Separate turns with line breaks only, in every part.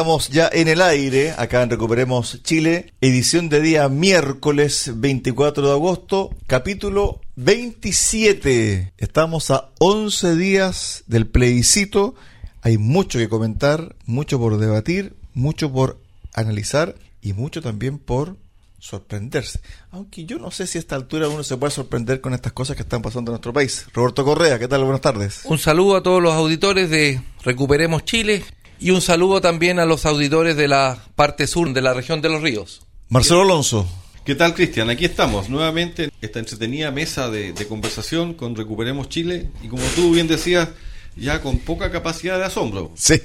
Estamos ya en el aire, acá en Recuperemos Chile, edición de día miércoles 24 de agosto, capítulo 27. Estamos a 11 días del plebiscito, hay mucho que comentar, mucho por debatir, mucho por analizar y mucho también por sorprenderse. Aunque yo no sé si a esta altura uno se puede sorprender con estas cosas que están pasando en nuestro país. Roberto Correa, ¿qué tal? Buenas tardes.
Un saludo a todos los auditores de Recuperemos Chile y un saludo también a los auditores de la parte sur de la región de los ríos.
Marcelo Alonso.
¿Qué tal, Cristian? Aquí estamos nuevamente en esta entretenida mesa de, de, conversación con Recuperemos Chile y como tú bien decías, ya con poca capacidad de asombro.
Sí.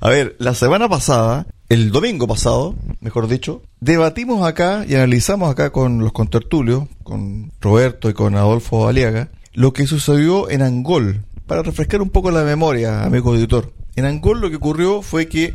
A ver, la semana pasada, el domingo pasado, mejor dicho, debatimos acá y analizamos acá con los contertulios, con Roberto y con Adolfo Aliaga, lo que sucedió en Angol, para refrescar un poco la memoria, amigo editor. En Angol lo que ocurrió fue que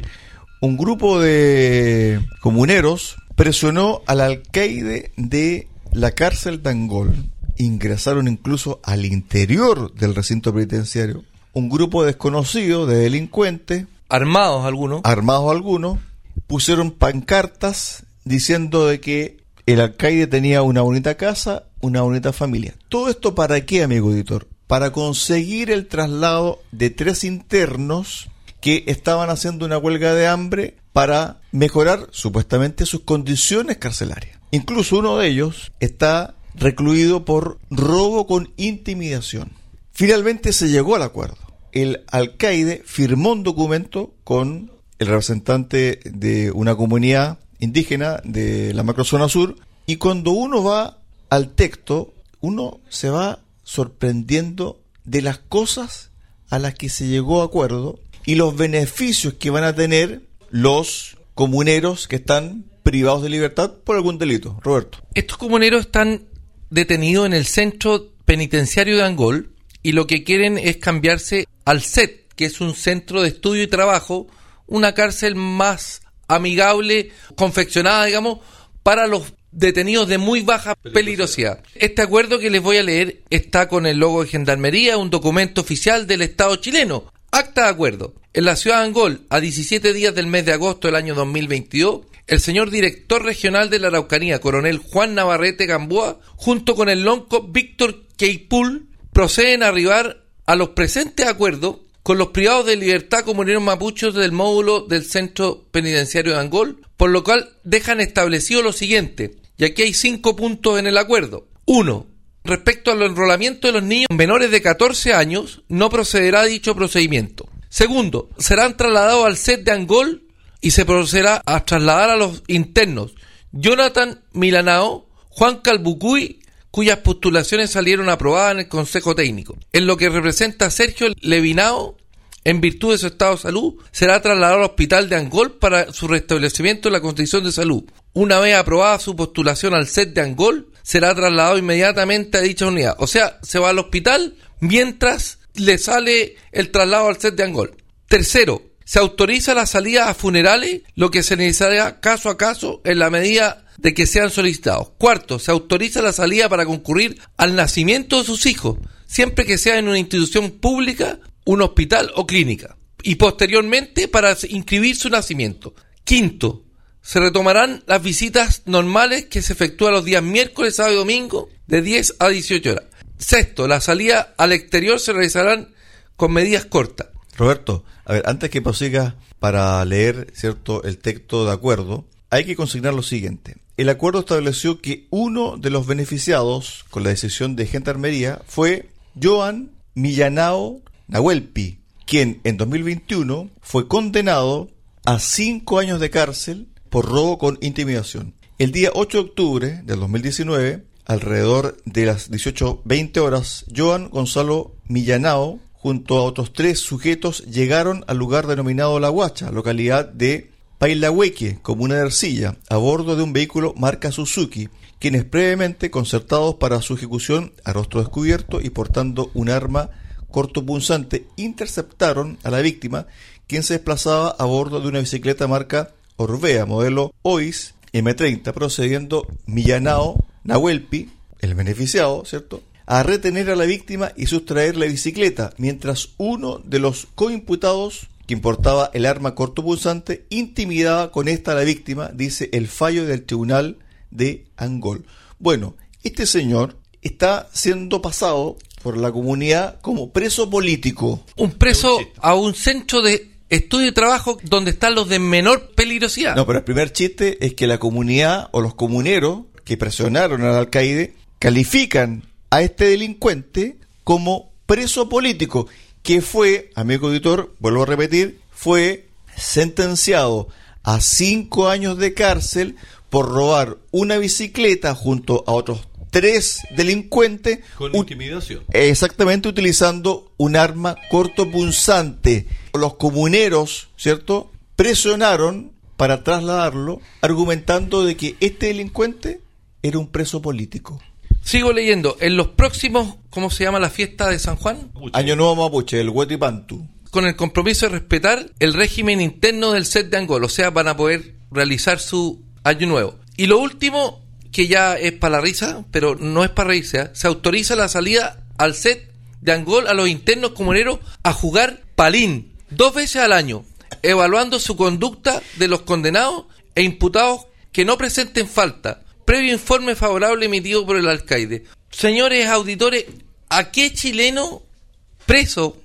un grupo de comuneros presionó al alcaide de la cárcel de Angol. Ingresaron incluso al interior del recinto penitenciario. Un grupo desconocido de delincuentes.
Armados algunos.
Armados algunos. Pusieron pancartas diciendo de que el alcaide tenía una bonita casa, una bonita familia. ¿Todo esto para qué, amigo editor? Para conseguir el traslado de tres internos que estaban haciendo una huelga de hambre para mejorar supuestamente sus condiciones carcelarias. Incluso uno de ellos está recluido por robo con intimidación. Finalmente se llegó al acuerdo. El alcaide firmó un documento con el representante de una comunidad indígena de la macrozona sur y cuando uno va al texto, uno se va sorprendiendo de las cosas a las que se llegó a acuerdo y los beneficios que van a tener los comuneros que están privados de libertad por algún delito. Roberto.
Estos comuneros están detenidos en el centro penitenciario de Angol y lo que quieren es cambiarse al CET, que es un centro de estudio y trabajo, una cárcel más amigable, confeccionada, digamos, para los detenidos de muy baja peligrosidad. Este acuerdo que les voy a leer está con el logo de Gendarmería, un documento oficial del Estado chileno. Acta de acuerdo. En la ciudad de Angol, a 17 días del mes de agosto del año 2022, el señor director regional de la Araucanía, coronel Juan Navarrete Gamboa, junto con el lonco Víctor Keipul, proceden a arribar a los presentes acuerdos con los privados de libertad comuneros mapuchos del módulo del centro penitenciario de Angol, por lo cual dejan establecido lo siguiente, y aquí hay cinco puntos en el acuerdo. Uno, respecto al enrolamiento de los niños menores de 14 años, no procederá dicho procedimiento. Segundo, serán trasladados al set de Angol y se procederá a trasladar a los internos Jonathan Milanao, Juan Calbucuy, cuyas postulaciones salieron aprobadas en el Consejo Técnico. En lo que representa Sergio Levinao, en virtud de su estado de salud, será trasladado al hospital de Angol para su restablecimiento en la condición de salud. Una vez aprobada su postulación al set de Angol, será trasladado inmediatamente a dicha unidad. O sea, se va al hospital mientras le sale el traslado al set de Angol. Tercero, se autoriza la salida a funerales, lo que se necesitará caso a caso en la medida de que sean solicitados. Cuarto, se autoriza la salida para concurrir al nacimiento de sus hijos, siempre que sea en una institución pública, un hospital o clínica. Y posteriormente para inscribir su nacimiento. Quinto, se retomarán las visitas normales que se efectúan los días miércoles, sábado y domingo de 10 a 18 horas. Sexto, la salida al exterior se realizarán con medidas cortas.
Roberto, a ver, antes que prosiga para leer, ¿cierto?, el texto de acuerdo, hay que consignar lo siguiente. El acuerdo estableció que uno de los beneficiados con la decisión de Gendarmería fue Joan Millanao Nahuelpi, quien en 2021 fue condenado a cinco años de cárcel por robo con intimidación. El día 8 de octubre del 2019, alrededor de las 18.20 horas, Joan Gonzalo Millanao, junto a otros tres sujetos, llegaron al lugar denominado La Guacha, localidad de Pailahueque, comuna de Ercilla, a bordo de un vehículo marca Suzuki, quienes previamente concertados para su ejecución a rostro descubierto y portando un arma cortopunzante interceptaron a la víctima, quien se desplazaba a bordo de una bicicleta marca Orbea, modelo OIS M30, procediendo Millanao Nahuelpi, el beneficiado, ¿cierto?, a retener a la víctima y sustraer la bicicleta, mientras uno de los coimputados que importaba el arma cortopunzante intimidaba con esta a la víctima, dice el fallo del tribunal de Angol. Bueno, este señor está siendo pasado por la comunidad como preso político.
Un preso a un centro de estudio y trabajo donde están los de menor peligrosidad.
No, pero el primer chiste es que la comunidad o los comuneros que presionaron al alcaide califican a este delincuente como preso político, que fue, amigo auditor, vuelvo a repetir, fue sentenciado a cinco años de cárcel por robar una bicicleta junto a otros tres delincuentes.
Con intimidación.
Exactamente, utilizando un arma cortopunzante. Los comuneros, ¿cierto? Presionaron para trasladarlo, argumentando de que este delincuente era un preso político.
Sigo leyendo. En los próximos, ¿cómo se llama la fiesta de San Juan?
Año Nuevo Mapuche, el Huetipantu.
Con el compromiso de respetar el régimen interno del set de Angola. O sea, van a poder realizar su año nuevo. Y lo último, que ya es para la risa, pero no es para reírse, ¿eh? se autoriza la salida al set de Angol a los internos comuneros a jugar palín dos veces al año, evaluando su conducta de los condenados e imputados que no presenten falta, previo informe favorable emitido por el alcaide. Señores auditores, ¿a qué chileno preso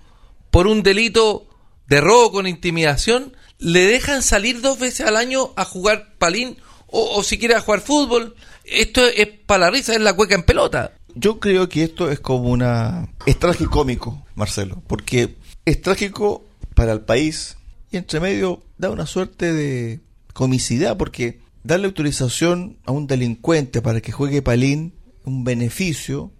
por un delito de robo con intimidación le dejan salir dos veces al año a jugar palín o, si quiere a jugar fútbol? Esto es para la risa, es la cueca en pelota.
Yo creo que esto es como una... Es tragicómico, Marcelo, porque es trágico para el país y entre medio da una suerte de comicidad, porque darle autorización a un delincuente para que juegue palín, un beneficio,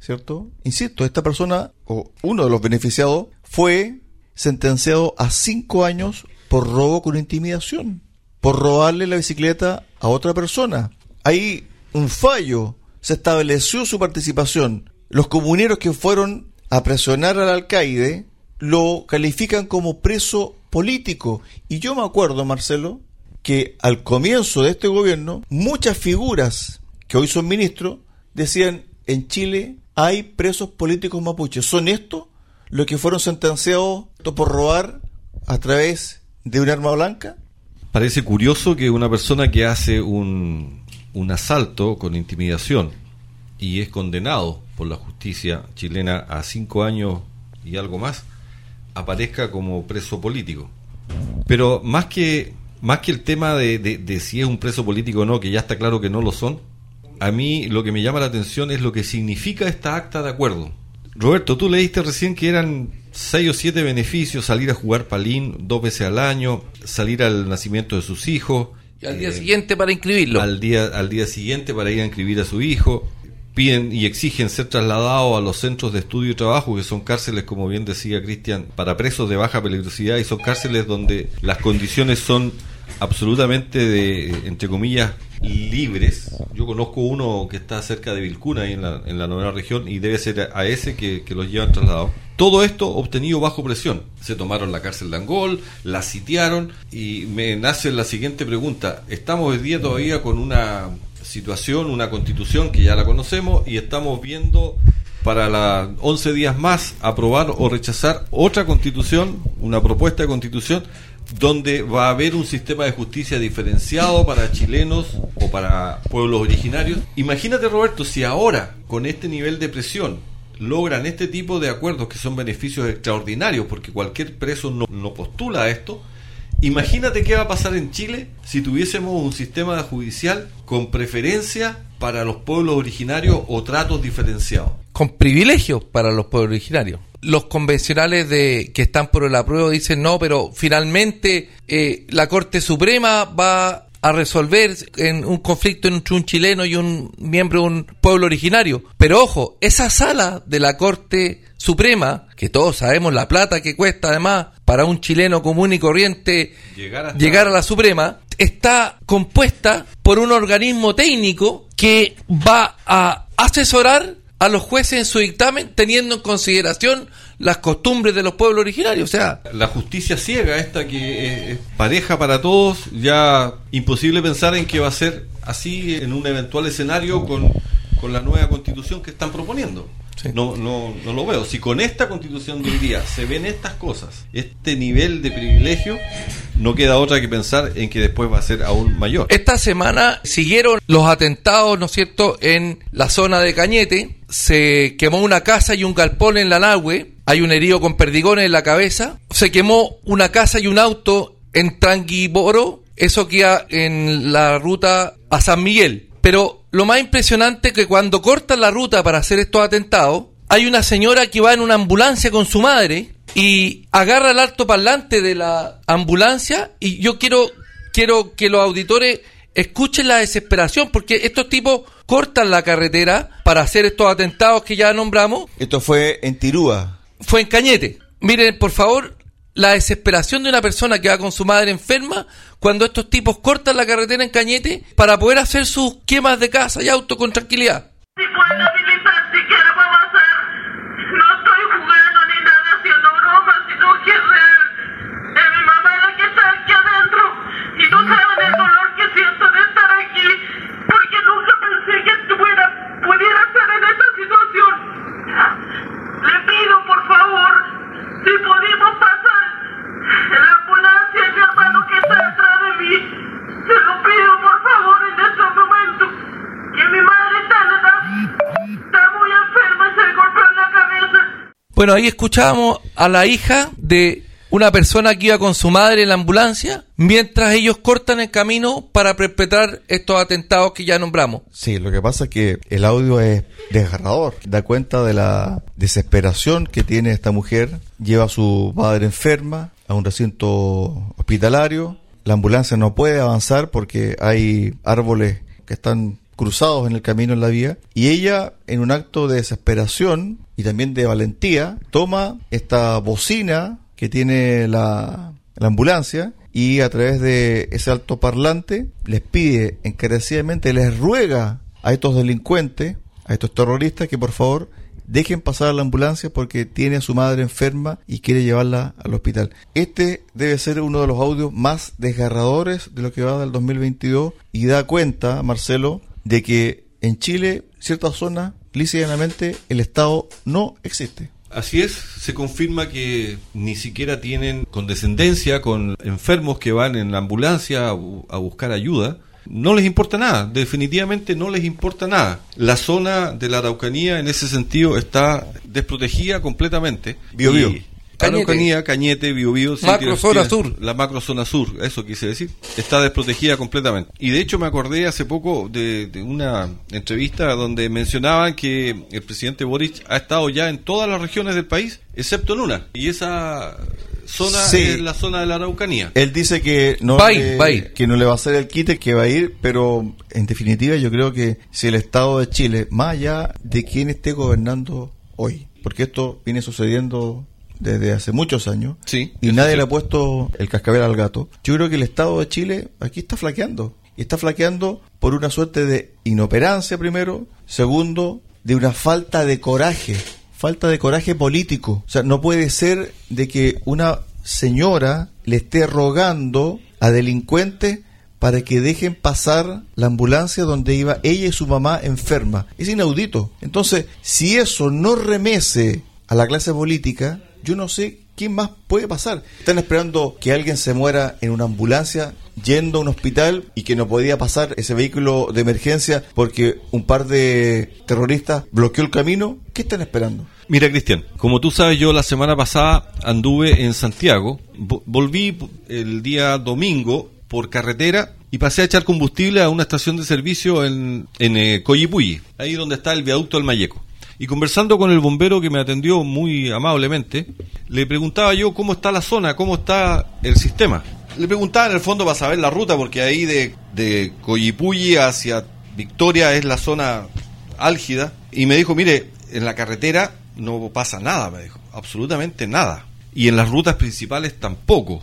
¿cierto? Insisto, esta persona, o uno de los beneficiados, fue sentenciado a cinco años por robo con intimidación, por robarle la bicicleta a otra persona. Hay un fallo, se estableció su participación. Los comuneros que fueron a presionar al alcaide lo califican como preso político. Y yo me acuerdo, Marcelo, que al comienzo de este gobierno, muchas figuras que hoy son ministros decían, en Chile hay presos políticos mapuches. ¿Son estos los que fueron sentenciados por robar a través de un arma blanca?
Parece curioso que una persona que hace un, un asalto con intimidación y es condenado por la justicia chilena a cinco años y algo más, aparezca como preso político. Pero más que, más que el tema de, de, de si es un preso político o no, que ya está claro que no lo son, a mí lo que me llama la atención es lo que significa esta acta de acuerdo. Roberto, tú leíste recién que eran seis o siete beneficios, salir a jugar palín dos veces al año, salir al nacimiento de sus hijos.
Y al día eh, siguiente para inscribirlo.
Al día, al día siguiente para ir a inscribir a su hijo. Piden y exigen ser trasladados a los centros de estudio y trabajo, que son cárceles, como bien decía Cristian, para presos de baja peligrosidad y son cárceles donde las condiciones son absolutamente de, entre comillas, libres. Yo conozco uno que está cerca de Vilcuna, ahí en la, en la novena región, y debe ser a ese que, que los llevan trasladados. Todo esto obtenido bajo presión. Se tomaron la cárcel de Angol, la sitiaron, y me nace la siguiente pregunta. Estamos hoy día todavía con una situación, una constitución que ya la conocemos, y estamos viendo para las 11 días más aprobar o rechazar otra constitución, una propuesta de constitución donde va a haber un sistema de justicia diferenciado para chilenos o para pueblos originarios. Imagínate, Roberto, si ahora, con este nivel de presión, logran este tipo de acuerdos que son beneficios extraordinarios, porque cualquier preso no, postula a esto, imagínate qué va a pasar en Chile si tuviésemos un sistema judicial con preferencia para los pueblos originarios o tratos diferenciados.
Con privilegios para los pueblos originarios los convencionales de que están por el apruebo dicen no, pero finalmente eh, la Corte Suprema va a resolver en un conflicto entre un chileno y un miembro de un pueblo originario. Pero ojo, esa sala de la Corte Suprema que todos sabemos la plata que cuesta además para un chileno común y corriente
Llegar
llegar a la Suprema, está compuesta por un organismo técnico que va a asesorar a los jueces en su dictamen teniendo en consideración las costumbres de los pueblos originarios. O sea,
La justicia ciega, esta que es, es pareja para todos, ya imposible pensar en que va a ser así en un eventual escenario con, con la nueva constitución que están proponiendo.
Sí.
No, no, no lo veo. Si con esta constitución de hoy día se ven estas cosas, este nivel de privilegio, no queda otra que pensar en que después va a ser aún mayor.
Esta semana siguieron los atentados, ¿no es cierto?, en la zona de Cañete. Se quemó una casa y un galpón en la Nahue. Hay un herido con perdigones en la cabeza. Se quemó una casa y un auto en Tranguiboro. Eso queda en la ruta a San Miguel. Pero lo más impresionante es que cuando cortan la ruta para hacer estos atentados, hay una señora que va en una ambulancia con su madre y agarra el alto parlante de la ambulancia y yo quiero quiero que los auditores escuchen la desesperación porque estos tipos cortan la carretera para hacer estos atentados que ya nombramos
Esto fue en Tirúa.
fue en Cañete. Miren, por favor, la desesperación de una persona que va con su madre enferma cuando estos tipos cortan la carretera en Cañete para poder hacer sus quemas de casa y auto con tranquilidad.
Si pueden habilitar siquiera para pasar. No estoy jugando ni nada haciendo bromas, sino que es real. Es mi mamá la que está aquí adentro. Y no saben el dolor que siento de estar aquí. Porque nunca pensé que estuviera, pudiera estar en esta situación. Le pido, por favor, si podemos pasar. La ambulancia y mi hermano que está detrás de mí. Se lo pido, por favor, en estos momentos. Que mi madre está, está, está muy enferma y se le golpeó en la cabeza.
Bueno, ahí escuchábamos a la hija de una persona que iba con su madre en la ambulancia mientras ellos cortan el camino para perpetrar estos atentados que ya nombramos.
Sí, lo que pasa es que el audio es desgarrador. Da cuenta de la desesperación que tiene esta mujer. Lleva a su madre enferma a un recinto hospitalario. La ambulancia no puede avanzar porque hay árboles que están cruzados en el camino en la vía. Y ella, en un acto de desesperación y también de valentía, toma esta bocina que tiene la, la ambulancia y a través de ese altoparlante les pide encarecidamente, les ruega a estos delincuentes, a estos terroristas que por favor dejen pasar a la ambulancia porque tiene a su madre enferma y quiere llevarla al hospital. Este debe ser uno de los audios más desgarradores de lo que va del 2022 y da cuenta, Marcelo, de que en Chile, ciertas zonas, y el Estado no existe.
Así es, se confirma que ni siquiera tienen condescendencia con enfermos que van en la ambulancia a, bu- a buscar ayuda. No les importa nada, definitivamente no les importa nada. La zona de la Araucanía en ese sentido está desprotegida completamente.
Bio, bio.
Araucanía, Cañete, Biobío,
Macrozona sur.
La macrozona sur, eso quise decir, está desprotegida completamente. Y de hecho me acordé hace poco de, de una entrevista donde mencionaban que el presidente Boric ha estado ya en todas las regiones del país, excepto en una. Y esa zona
Sí.
es la zona de la Araucanía.
Él dice que no,
Va a ir,
le,
va a ir.
que no le va a hacer el quite, que va a ir, pero en definitiva yo creo que si el Estado de Chile, más allá de quién esté gobernando hoy, porque esto viene sucediendo desde hace muchos años
Sí,
y nadie
sí.
le ha puesto el cascabel al gato, yo creo que el Estado de Chile aquí está flaqueando. Y está flaqueando por una suerte de inoperancia primero, segundo, de una falta de coraje, falta de coraje político. O sea, no puede ser de que una señora le esté rogando a delincuentes para que dejen pasar la ambulancia donde iba ella y su mamá enferma. Es inaudito. Entonces, si eso no remece a la clase política, yo no sé quién más puede pasar. Están esperando que alguien se muera en una ambulancia yendo a un hospital y que no podía pasar ese vehículo de emergencia porque un par de terroristas bloqueó el camino. ¿Qué están esperando?
Mira, Cristian, como tú sabes, yo la semana pasada anduve en Santiago, vo- volví el día domingo por carretera y pasé a echar combustible a una estación de servicio en, en eh, ahí donde está el viaducto del Mayeco. Y conversando con el bombero que me atendió muy amablemente, le preguntaba yo cómo está la zona, cómo está el sistema. Le preguntaba en el fondo para saber la ruta, porque ahí de, de Coyipulli hacia Victoria es la zona álgida. Y me dijo, mire, en la carretera no pasa nada, me dijo, absolutamente nada. Y en las rutas principales tampoco,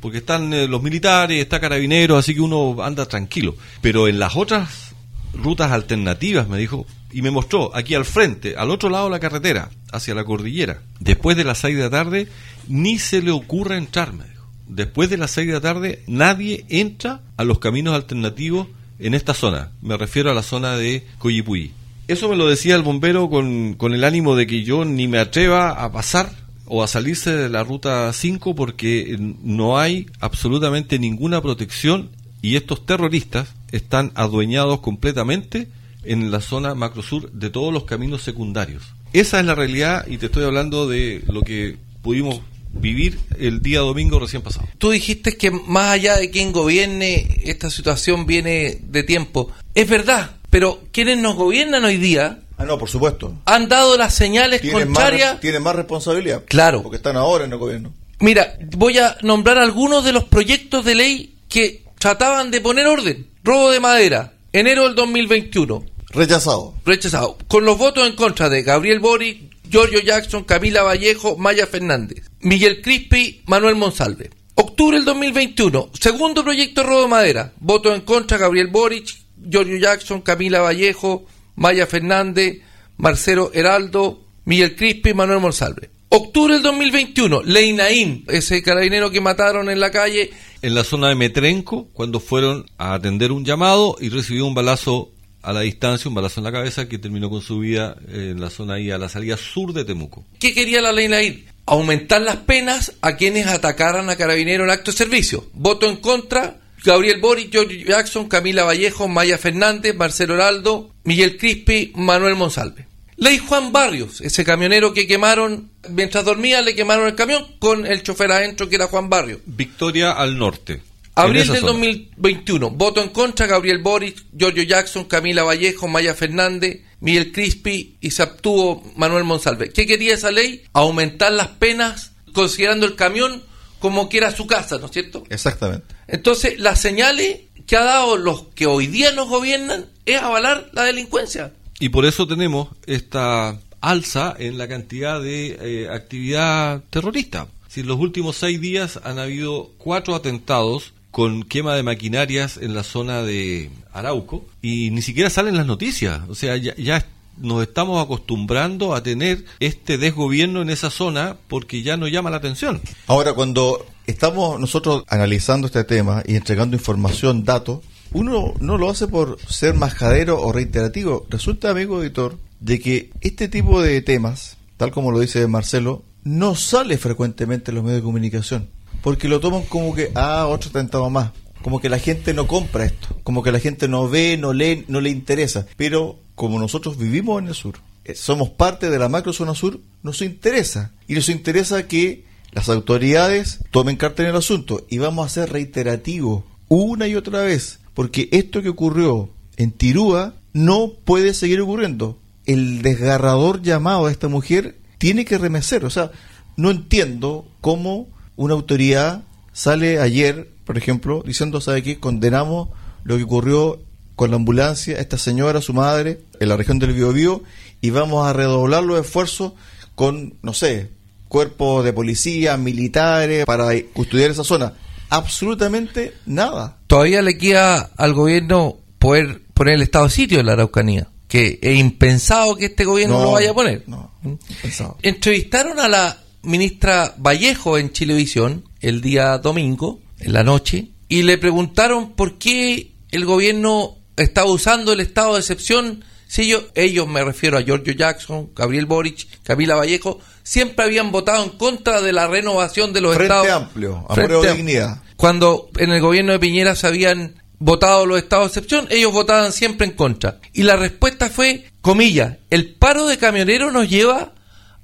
porque están eh, los militares, está carabineros, así que uno anda tranquilo. Pero en las otras rutas alternativas, me dijo, y me mostró aquí al frente, al otro lado de la carretera, hacia la cordillera, después de las 6 de la tarde, ni se le ocurra entrar, me dijo. Después de las 6 de la tarde, nadie entra a los caminos alternativos en esta zona. Me refiero a la zona de Coyipulli. Eso me lo decía el bombero con, con el ánimo de que yo ni me atreva a pasar o a salirse de la ruta 5 porque no hay absolutamente ninguna protección y estos terroristas están adueñados completamente en la zona macrosur de todos los caminos secundarios. Esa es la realidad y te estoy hablando de lo que pudimos vivir el día domingo recién pasado.
Tú dijiste que más allá de quien gobierne, esta situación viene de tiempo. Es verdad, pero quienes nos gobiernan hoy día
Ah, no, por supuesto.
han dado las señales
Tienen
contrarias.
más, tienen más responsabilidad.
Claro.
Porque están ahora en el gobierno.
Mira, voy a nombrar algunos de los proyectos de ley que trataban de poner orden. Robo de madera, enero del 2021,
Rechazado.
rechazado. Con los votos en contra de Gabriel Boric, Giorgio Jackson, Camila Vallejo, Maya Fernández, Miguel Crispi, Manuel Monsalve. Octubre del 2021, segundo proyecto de madera. Votos en contra Gabriel Boric, Giorgio Jackson, Camila Vallejo, Maya Fernández, Marcelo Heraldo, Miguel Crispi, Manuel Monsalve. Octubre del 2021, Leinaín, ese carabinero que mataron en la calle,
En la zona de Metrenco, cuando fueron a atender un llamado y recibió un balazo a la distancia, un balazo en la cabeza que terminó con su vida en la zona ahí a la salida sur de Temuco.
¿Qué quería la ley Nair? Aumentar las penas a quienes atacaran a carabineros en acto de servicio. Voto en contra, Gabriel Boric, George Jackson, Camila Vallejo, Maya Fernández, Marcelo Heraldo, Miguel Crispi, Manuel Monsalve. Ley Juan Barrios, ese camionero que quemaron, mientras dormía le quemaron el camión con el chofer adentro que era Juan Barrios.
Victoria al norte.
Abril del
zona.
2021. Voto en contra, Gabriel Boric, Giorgio Jackson, Camila Vallejo, Maya Fernández, Miguel Crispi y se abstuvo Manuel Monsalve. ¿Qué quería esa ley? Aumentar las penas considerando el camión como que era su casa, ¿no es cierto?
Exactamente.
Entonces, las señales que ha dado los que hoy día nos gobiernan es avalar la delincuencia.
Y por eso tenemos esta alza en la cantidad de eh, actividad terrorista. Si en los últimos seis días han habido cuatro atentados con quema de maquinarias en la zona de Arauco y ni siquiera salen las noticias. O sea, ya, nos estamos acostumbrando a tener este desgobierno en esa zona porque ya no llama la atención.
Ahora, cuando estamos nosotros analizando este tema y entregando información, datos, uno no lo hace por ser majadero o reiterativo. Resulta, amigo editor, de que este tipo de temas, tal como lo dice Marcelo, no sale frecuentemente en los medios de comunicación. Porque lo toman como que, ah, otro atentado más. Como que la gente no compra esto. Como que la gente no ve, no lee, no le interesa. Pero como nosotros vivimos en el sur, eh, somos parte de la macro zona sur, nos interesa. Y nos interesa que las autoridades tomen carta en el asunto. Y vamos a ser reiterativos una y otra vez. Porque esto que ocurrió en Tirúa no puede seguir ocurriendo. El desgarrador llamado a esta mujer tiene que remecer. O sea, no entiendo cómo una autoridad sale ayer, por ejemplo, diciendo, ¿sabe qué? Condenamos lo que ocurrió con la ambulancia, esta señora, su madre, en la región del Biobío, y vamos a redoblar los esfuerzos con, no sé, cuerpos de policía, militares, para custodiar esa zona. Absolutamente nada.
Todavía le queda al gobierno poder poner el estado de sitio en la Araucanía, que es impensado que este gobierno lo vaya a poner.
No, impensado.
Entrevistaron a la ministra Vallejo en Chilevisión el día domingo, en la noche, y le preguntaron por qué el gobierno estaba usando el estado de excepción. Si ellos, ellos me refiero a Giorgio Jackson, Gabriel Boric, Camila Vallejo, siempre habían votado en contra de la renovación de los
Frente
estados.
Amplio,
Frente
prueba de
Am-
dignidad.
Cuando en el gobierno de Piñera se habían votado los estados de excepción, ellos votaban siempre en contra. Y la respuesta fue, comillas, el paro de camioneros nos lleva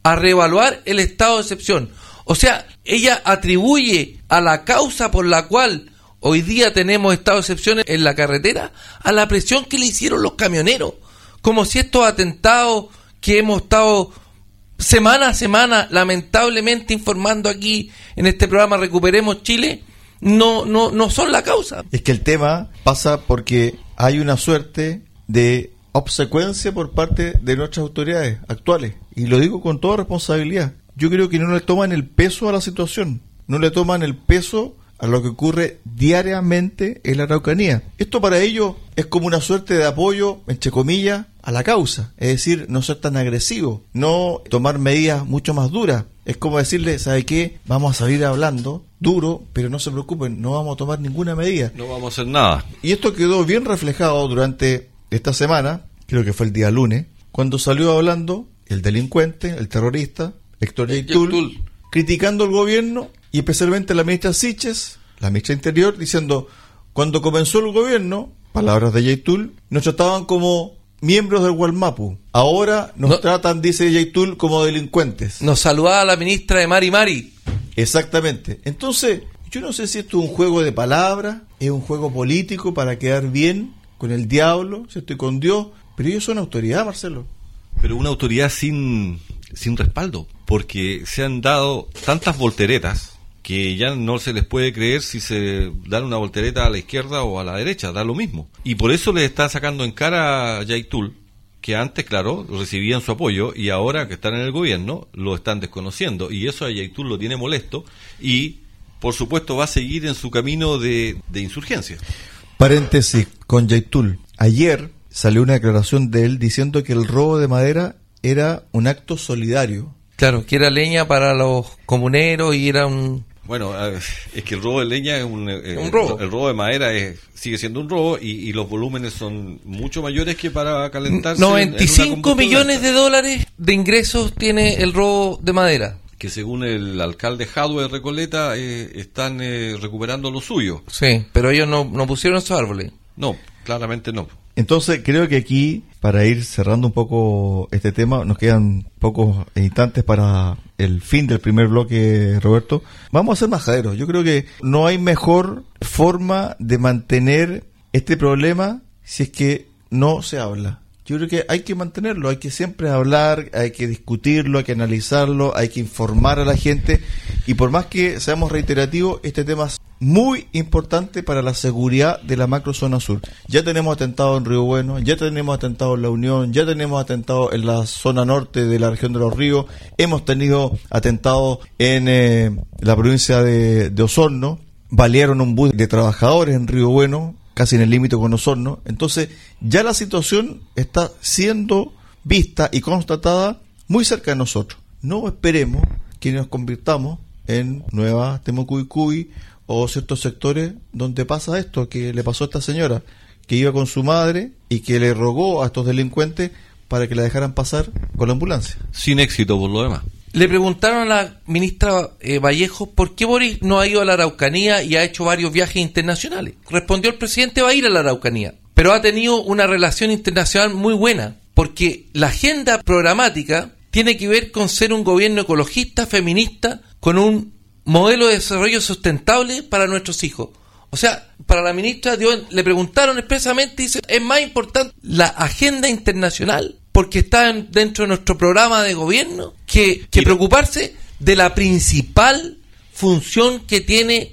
a reevaluar el estado de excepción. O sea, ella atribuye a la causa por la cual hoy día tenemos estado de excepción en la carretera a la presión que le hicieron los camioneros. Como si estos atentados que hemos estado semana a semana lamentablemente informando aquí en este programa Recuperemos Chile no, no, no son la causa.
Es que el tema pasa porque hay una suerte de obsecuencia por parte de nuestras autoridades actuales y lo digo con toda responsabilidad, yo creo que no le toman el peso a la situación, no le toman el peso a lo que ocurre diariamente en la Araucanía. Esto para ellos es como una suerte de apoyo, entre comillas, a la causa. Es decir, no ser tan agresivo, no tomar medidas mucho más duras. Es como decirle, ¿sabe qué? Vamos a salir hablando duro, pero no se preocupen, no vamos a tomar ninguna medida.
No vamos a hacer nada.
Y esto quedó bien reflejado durante esta semana, creo que fue el día lunes, cuando salió hablando el delincuente, el terrorista, Héctor Yaitul, criticando al gobierno y especialmente la ministra Siches, la ministra Interior, diciendo, cuando comenzó el gobierno, palabras de Yaitul, nos trataban como miembros del Gualmapu. Ahora nos
No.
tratan, dice Yaitul, como delincuentes.
Nos saludaba la ministra de Mari Mari.
Exactamente. Entonces, yo no sé si esto es un juego de palabras, es un juego político para quedar bien con el diablo, si estoy con Dios, pero ellos son autoridad, Marcelo.
Pero una autoridad sin, sin respaldo, porque se han dado tantas volteretas que ya no se les puede creer si se dan una voltereta a la izquierda o a la derecha, da lo mismo. Y por eso les están sacando en cara a Yaitul, que antes, claro, recibían su apoyo y ahora que están en el gobierno lo están desconociendo. Y eso a Yaitul lo tiene molesto y, por supuesto, va a seguir en su camino de, de insurgencia.
Paréntesis con Yaitul. Ayer salió una declaración de él diciendo que el robo de madera era un acto solidario.
Claro, que era leña para los comuneros y era un...
Bueno, es que el robo de leña es un, eh,
Un robo.
El robo de madera es, sigue siendo un robo y, y los volúmenes son mucho mayores que para calentarse. en- en una
95
combustión
millones de dólares de ingresos tiene el robo de madera.
Que según el alcalde Jadwe de Recoleta eh, están eh, recuperando lo suyo.
Sí, pero ellos no, no pusieron esos árboles.
No, claramente no.
Entonces creo que aquí, para ir cerrando un poco este tema, nos quedan pocos instantes para el fin del primer bloque, Roberto. Vamos a ser majaderos. Yo creo que no hay mejor forma de mantener este problema si es que no se habla. Yo creo que hay que mantenerlo, hay que siempre hablar, hay que discutirlo, hay que analizarlo, hay que informar a la gente. Y por más que seamos reiterativos, este tema es muy importante para la seguridad de la macrozona sur. Ya tenemos atentados en Río Bueno, ya tenemos atentados en La Unión, ya tenemos atentados en la zona norte de la región de los ríos, hemos tenido atentados en eh, la provincia de, de Osorno, balearon un bus de trabajadores en Río Bueno, casi en el límite con Osorno. Entonces, ya la situación está siendo vista y constatada muy cerca de nosotros. No esperemos que nos convirtamos en Nueva Temucuicuy o ciertos sectores donde pasa esto que le pasó a esta señora, que iba con su madre y que le rogó a estos delincuentes para que la dejaran pasar con la ambulancia.
Sin éxito por lo demás.
Le preguntaron a la ministra eh, Vallejo por qué Boris no ha ido a la Araucanía y ha hecho varios viajes internacionales. Respondió el presidente va a ir a la Araucanía, pero ha tenido una relación internacional muy buena, porque la agenda programática tiene que ver con ser un gobierno ecologista, feminista, con un modelo de desarrollo sustentable para nuestros hijos. O sea, para la ministra le preguntaron expresamente dice, es más importante la agenda internacional porque está en- dentro de nuestro programa de gobierno que, que preocuparse de la principal función que tiene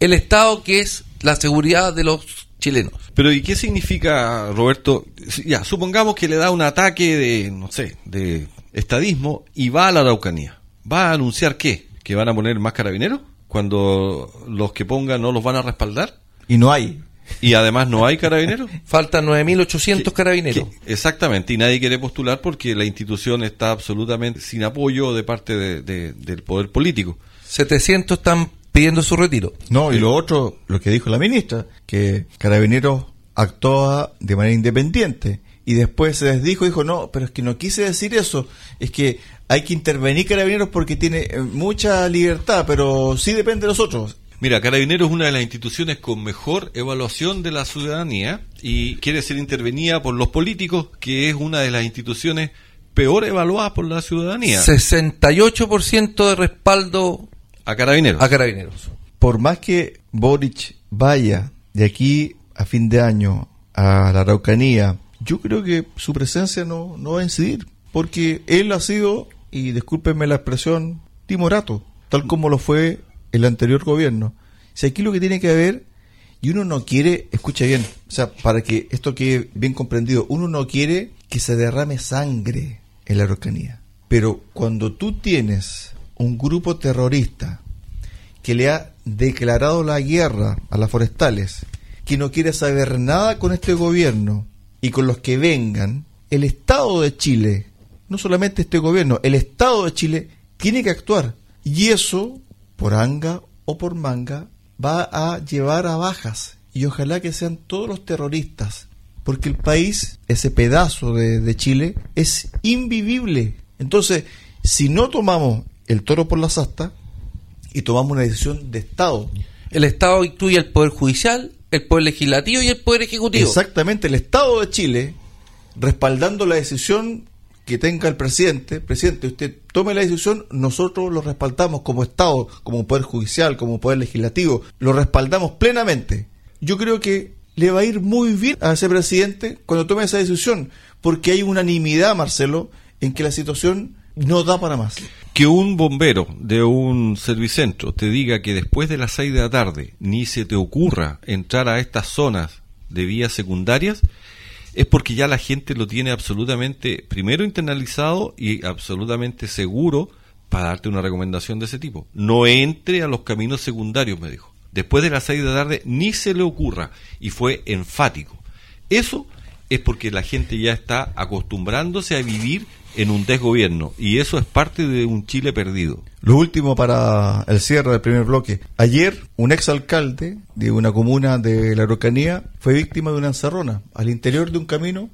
el Estado, que es la seguridad de los chilenos.
Pero ¿y qué significa, Roberto? Ya, supongamos que le da un ataque de, no sé, de estadismo y va a la Araucanía. ¿Va a anunciar qué? ¿Que van a poner más carabineros? Cuando los que pongan no los van a respaldar.
Y no hay.
Y además no hay carabineros.
Faltan 9.800 carabineros.
Que- exactamente, y nadie quiere postular porque la institución está absolutamente sin apoyo de parte de- de- del poder político.
700 están pidiendo su retiro.
No, y lo otro, lo que dijo la ministra, que Carabineros actúa de manera independiente. Y después se desdijo y dijo, no, pero es que no quise decir eso. Es que hay que intervenir Carabineros porque tiene eh, mucha libertad, pero sí depende de nosotros.
Mira, Carabineros es una de las instituciones con mejor evaluación de la ciudadanía y quiere ser intervenida por los políticos, que es una de las instituciones peor evaluadas por la ciudadanía.
68% de respaldo
A Carabineros.
a carabineros.
Por más que Boric vaya de aquí a fin de año a la Araucanía, yo creo que su presencia no, no va a incidir, porque él ha sido, y discúlpenme la expresión, timorato, tal como lo fue el anterior gobierno. Si aquí lo que tiene que haber, y uno no quiere, escucha bien, o sea, para que esto quede bien comprendido, uno no quiere que se derrame sangre en la Araucanía. Pero cuando tú tienes un grupo terrorista que le ha declarado la guerra a las forestales, que no quiere saber nada con este gobierno y con los que vengan, el Estado de Chile, no solamente este gobierno, el Estado de Chile tiene que actuar. Y eso, por anga o por manga, va a llevar a bajas. Y ojalá que sean todos los terroristas. Porque el país, ese pedazo de, de Chile, es invivible. Entonces, si no tomamos el toro por las astas y tomamos una decisión de Estado,
El Estado incluye el Poder Judicial, el Poder Legislativo y el Poder Ejecutivo.
Exactamente, el Estado de Chile, respaldando la decisión que tenga el presidente, presidente, usted tome la decisión, nosotros lo respaldamos como Estado, como Poder Judicial, como Poder Legislativo, lo respaldamos plenamente. Yo creo que le va a ir muy bien a ese presidente cuando tome esa decisión, porque hay unanimidad, Marcelo, en que la situación no da para más.
Que un bombero de un servicentro te diga que después de las 6 de la tarde ni se te ocurra entrar a estas zonas de vías secundarias, es porque ya la gente lo tiene absolutamente, primero internalizado y absolutamente seguro para darte una recomendación de ese tipo. No entre a los caminos secundarios, me dijo. Después de las 6 de la tarde ni se le ocurra. Y fue enfático. Eso es porque la gente ya está acostumbrándose a vivir en un desgobierno. Y eso es parte de un Chile perdido.
Lo último para el cierre del primer bloque. Ayer, un exalcalde de una comuna de la Araucanía fue víctima de una encerrona al interior de un camino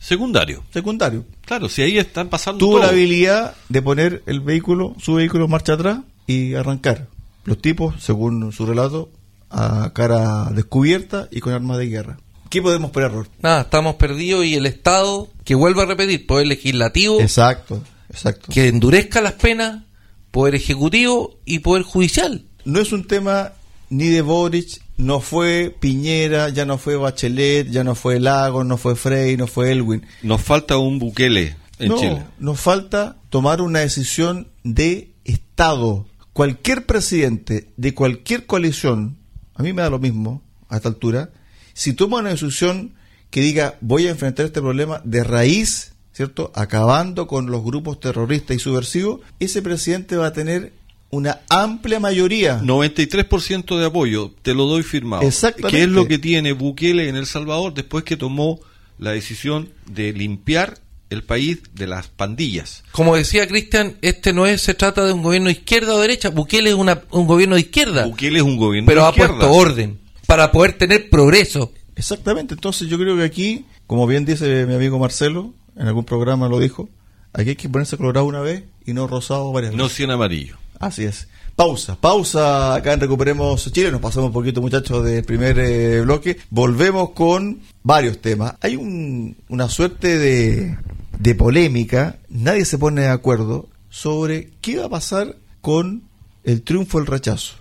Secundario.
secundario.
Claro, si ahí están pasando
Tuvo
todo.
la habilidad de poner el vehículo, su vehículo en marcha atrás y arrancar. Los tipos, según su relato, a cara descubierta y con armas de guerra. ¿Qué podemos esperar, Ror?
Nada, estamos perdidos y el Estado, que vuelva a repetir, Poder Legislativo,
Exacto, exacto.
que endurezca las penas, Poder Ejecutivo y Poder Judicial.
No es un tema ni de Boric, no fue Piñera, ya no fue Bachelet, ya no fue Lago, no fue Frey, no fue Elwin.
Nos falta un Bukele en
no,
Chile.
nos falta tomar una decisión de Estado. Cualquier presidente de cualquier coalición, a mí me da lo mismo a esta altura, si toma una decisión que diga voy a enfrentar este problema de raíz, ¿cierto? Acabando con los grupos terroristas y subversivos, ese presidente va a tener una amplia mayoría.
93% de apoyo, te lo doy firmado.
Exactamente.
Que es lo que tiene Bukele en El Salvador después que tomó la decisión de limpiar el país de las pandillas.
Como decía Cristian, este no es, se trata de un gobierno de izquierda o derecha, Bukele es una- un gobierno de izquierda,
Bukele es un gobierno
pero
de
ha
izquierda.
puesto orden para poder tener progreso.
Exactamente, entonces yo creo que aquí, como bien dice mi amigo Marcelo, en algún programa lo dijo, aquí hay que ponerse colorado una vez y no rosado varias
No
veces.
100 amarillo.
Así es. Pausa, pausa acá en Recuperemos Chile, nos pasamos un poquito muchachos del primer eh, bloque, volvemos con varios temas. Hay un- una suerte de, de polémica, nadie se pone de acuerdo sobre qué va a pasar con el triunfo del rechazo.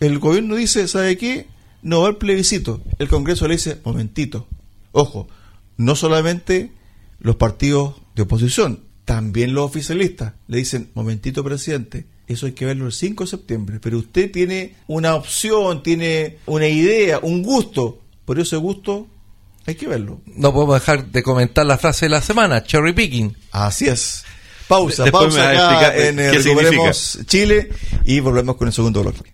El gobierno dice, ¿sabe qué? No va al plebiscito. El Congreso le dice, momentito. Ojo, no solamente los partidos de oposición, también los oficialistas le dicen, momentito presidente, eso hay que verlo el 5 de septiembre, pero usted tiene una opción, tiene una idea, un gusto, por ese gusto hay que verlo.
No podemos dejar de comentar la frase de la semana, cherry picking.
Así es. Pausa,
Después
pausa
me va a
acá
explicar
en Recuperemos Chile y volvemos con el segundo bloque.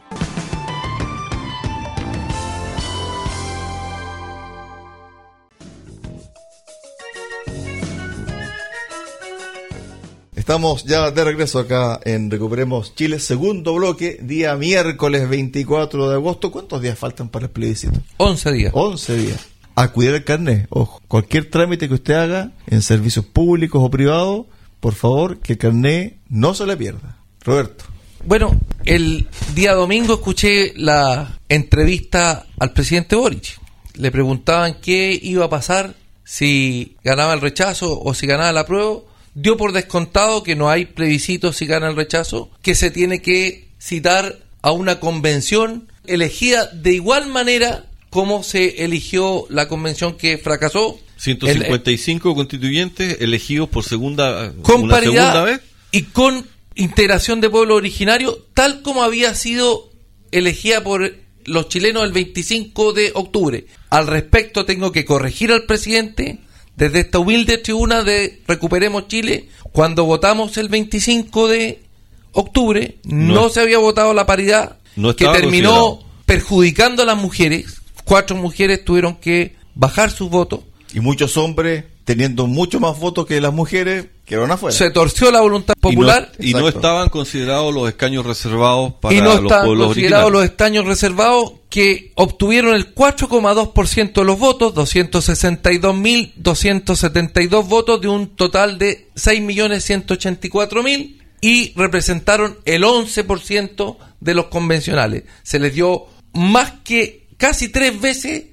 Estamos ya de regreso acá en Recuperemos Chile, segundo bloque, día miércoles 24 de agosto. ¿Cuántos días faltan para el plebiscito?
11 días.
11 días. A cuidar el carnet, ojo. Cualquier trámite que usted haga en servicios públicos o privados, por favor, que el carnet no se le pierda. Roberto.
Bueno, el día domingo escuché la entrevista al presidente Boric. Le preguntaban qué iba a pasar si ganaba el rechazo o si ganaba el apruebo, dio por descontado que no hay plebiscito si gana el rechazo, que se tiene que citar a una convención elegida de igual manera como se eligió la convención que fracasó.
155 constituyentes elegidos por segunda,
con
una
paridad
segunda vez.
y con integración de pueblo originario, tal como había sido elegida por los chilenos el 25 de octubre. Al respecto tengo que corregir al presidente desde esta humilde tribuna de Recuperemos Chile. Cuando votamos el 25 de octubre no,
No.
se había votado la paridad
No
que terminó perjudicando a las mujeres. Cuatro mujeres tuvieron que bajar sus votos.
Y muchos hombres teniendo mucho más votos que las mujeres quedaron afuera.
Se torció la voluntad popular
Y no, y no
Exacto.
estaban considerados los escaños resados para
y no
los pueblos
considerados los estaños reservados que obtuvieron el 4,2% de los votos, 262.272 votos de un total de 6.184.000 y representaron el 11% de los convencionales. Se les dio más que casi tres veces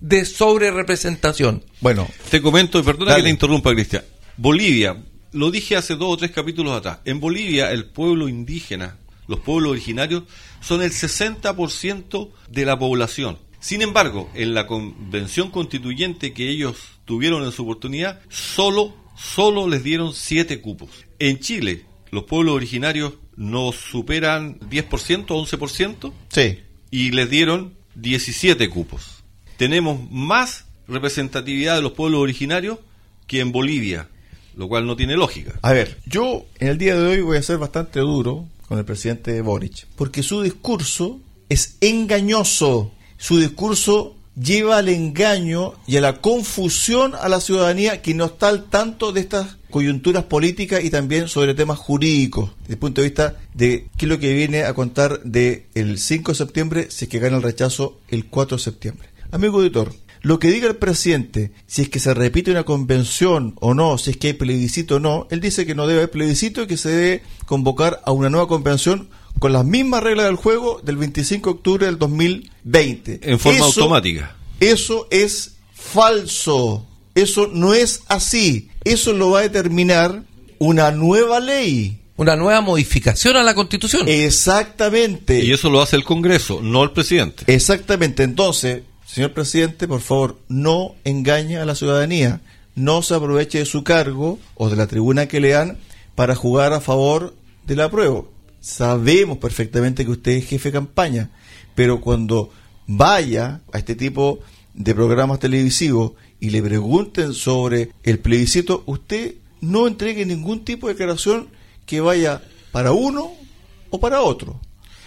de sobre representación.
Bueno,
Te comento, y perdona
Dale.
que te interrumpa, Cristian. Bolivia, lo dije hace dos o tres capítulos atrás. En Bolivia, el pueblo indígena, los pueblos originarios, son el 60% de la población. Sin embargo, en la convención constituyente que ellos tuvieron en su oportunidad, solo, solo les dieron siete cupos. En Chile, los pueblos originarios no superan 10%, 11%,
sí.
y les dieron 17 cupos. Tenemos más representatividad de los pueblos originarios que en Bolivia, lo cual no tiene lógica.
A ver, yo en el día de hoy voy a ser bastante duro con el presidente Boric, porque su discurso es engañoso. Su discurso lleva al engaño y a la confusión a la ciudadanía que no está al tanto de estas coyunturas políticas y también sobre temas jurídicos, desde el punto de vista de qué es lo que viene a contar del el 5 de septiembre si es que gana el rechazo el 4 de septiembre. Amigo editor, lo que diga el presidente, si es que se repite una convención o no, si es que hay plebiscito o no, él dice que no debe haber plebiscito y que se debe convocar a una nueva convención con las mismas reglas del juego del 25 de octubre del 2020.
En forma
Eso-
automática.
Eso es falso. Eso no es así. Eso lo va a determinar una nueva ley.
Una nueva modificación a la constitución.
Exactamente.
Y eso lo hace el Congreso, no el presidente.
Exactamente. Entonces, señor presidente, por favor, no engañe a la ciudadanía. No se aproveche de su cargo o de la tribuna que le dan para jugar a favor del apruebo. Sabemos perfectamente que usted es jefe de campaña, pero cuando vaya a este tipo de programas televisivos y le pregunten sobre el plebiscito, usted no entregue ningún tipo de declaración que vaya para uno o para otro.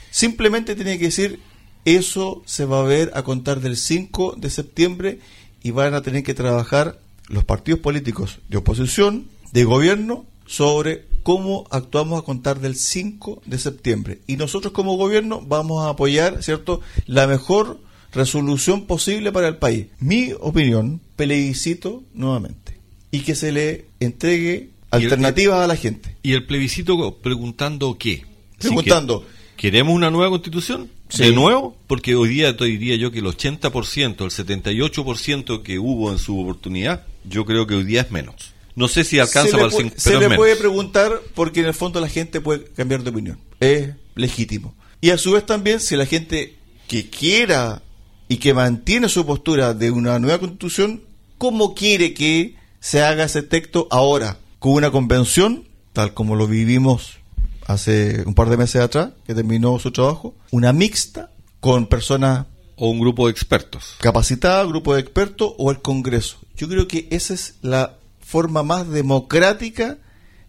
Simplemente tiene que decir, eso se va a ver a contar del 5 de septiembre y van a tener que trabajar los partidos políticos de oposición, de gobierno, sobre cómo actuamos a contar del 5 de septiembre. Y nosotros como gobierno vamos a apoyar, ¿cierto?, la mejor resolución posible para el país. Mi opinión, plebiscito nuevamente. Y que se le entregue alternativas a la gente.
Y el plebiscito preguntando qué.
Preguntando.
que- ¿Queremos una nueva constitución?
Sí.
¿De nuevo? Porque hoy día te diría yo que el 80%, el 78% que hubo en su oportunidad, yo creo que hoy día es menos. No sé si alcanza
se
para
le,
el
pu-
5,
se
pero
le puede preguntar porque en el fondo la gente puede cambiar de opinión. Es legítimo. Y a su vez también si la gente que quiera y que mantiene su postura de una nueva constitución, ¿cómo quiere que se haga ese texto ahora? ¿Con una convención, tal como lo vivimos hace un par de meses atrás, que terminó su trabajo? ¿Una mixta con personas
O un grupo de expertos.
capacitada, grupo de expertos o el Congreso. Yo creo que esa es la forma más democrática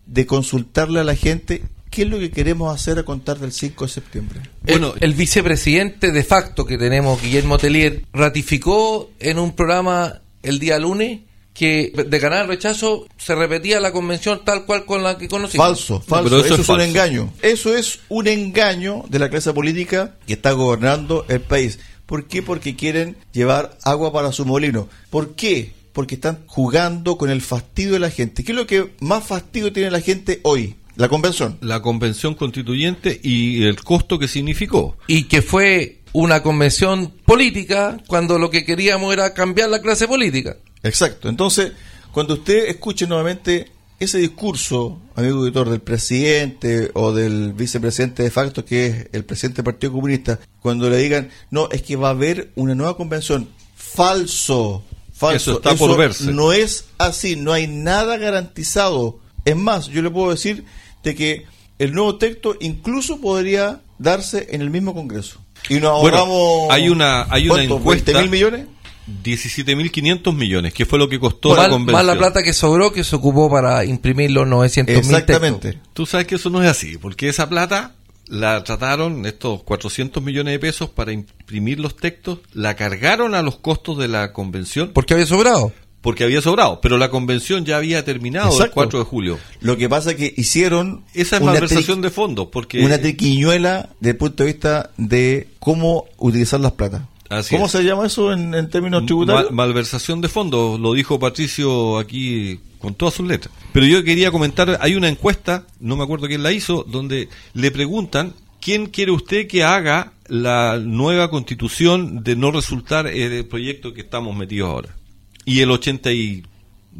de consultarle a la gente qué es lo que queremos hacer a contar del 5 de septiembre.
El-
Bueno,
el, vicepresidente de facto que tenemos, Guillermo Telier, ratificó en un programa el día lunes que de ganar el rechazo se repetía la convención tal cual con la que conocimos.
Falso, falso,
pero
eso,
eso
es,
es
un engaño. Eso es un engaño de la clase política que está gobernando el país. ¿Por qué? Porque quieren llevar agua para su molino. ¿Por qué? Porque están jugando con el fastidio de la gente. ¿Qué es lo que más fastidio tiene la gente hoy? La convención.
La convención constituyente y el costo que significó.
Y que fue una convención política cuando lo que queríamos era cambiar la clase política.
Exacto. Entonces, cuando usted escuche nuevamente ese discurso, amigo editor, del presidente o del vicepresidente de facto, que es el presidente del Partido Comunista, cuando le digan, no, es que va a haber una nueva convención, falso, falso.
Eso está por verse.
No es así, no hay nada garantizado. Es más, yo le puedo decir de que el nuevo texto incluso podría darse en el mismo Congreso. Y nos
Bueno,
ahorramos...
hay una- hay una encuesta-
¿20 mil millones?
17.500 millones, que fue lo que costó la convención.
más la plata que sobró que se ocupó para imprimir los 900 mil
Exactamente.
Tú sabes que eso no es así, porque esa plata la trataron, estos 400 millones de pesos para imprimir los textos, la cargaron a los costos de la convención
Porque había sobrado.
porque había sobrado, pero la convención ya había terminado el
Exacto.
4 de julio.
Lo que pasa es que hicieron
Esa es
una
malversación de fondos, porque
una triquiñuela desde el punto de vista de cómo utilizar las plata.
Así
¿Cómo
es.
se llama eso en, en términos tributarios?
Mal- malversación de fondos, lo dijo Patricio aquí con todas sus letras. Pero yo quería comentar, hay una encuesta, no me acuerdo quién la hizo, donde le preguntan quién quiere usted que haga la nueva constitución de no resultar el proyecto que estamos metidos ahora. Y el 89%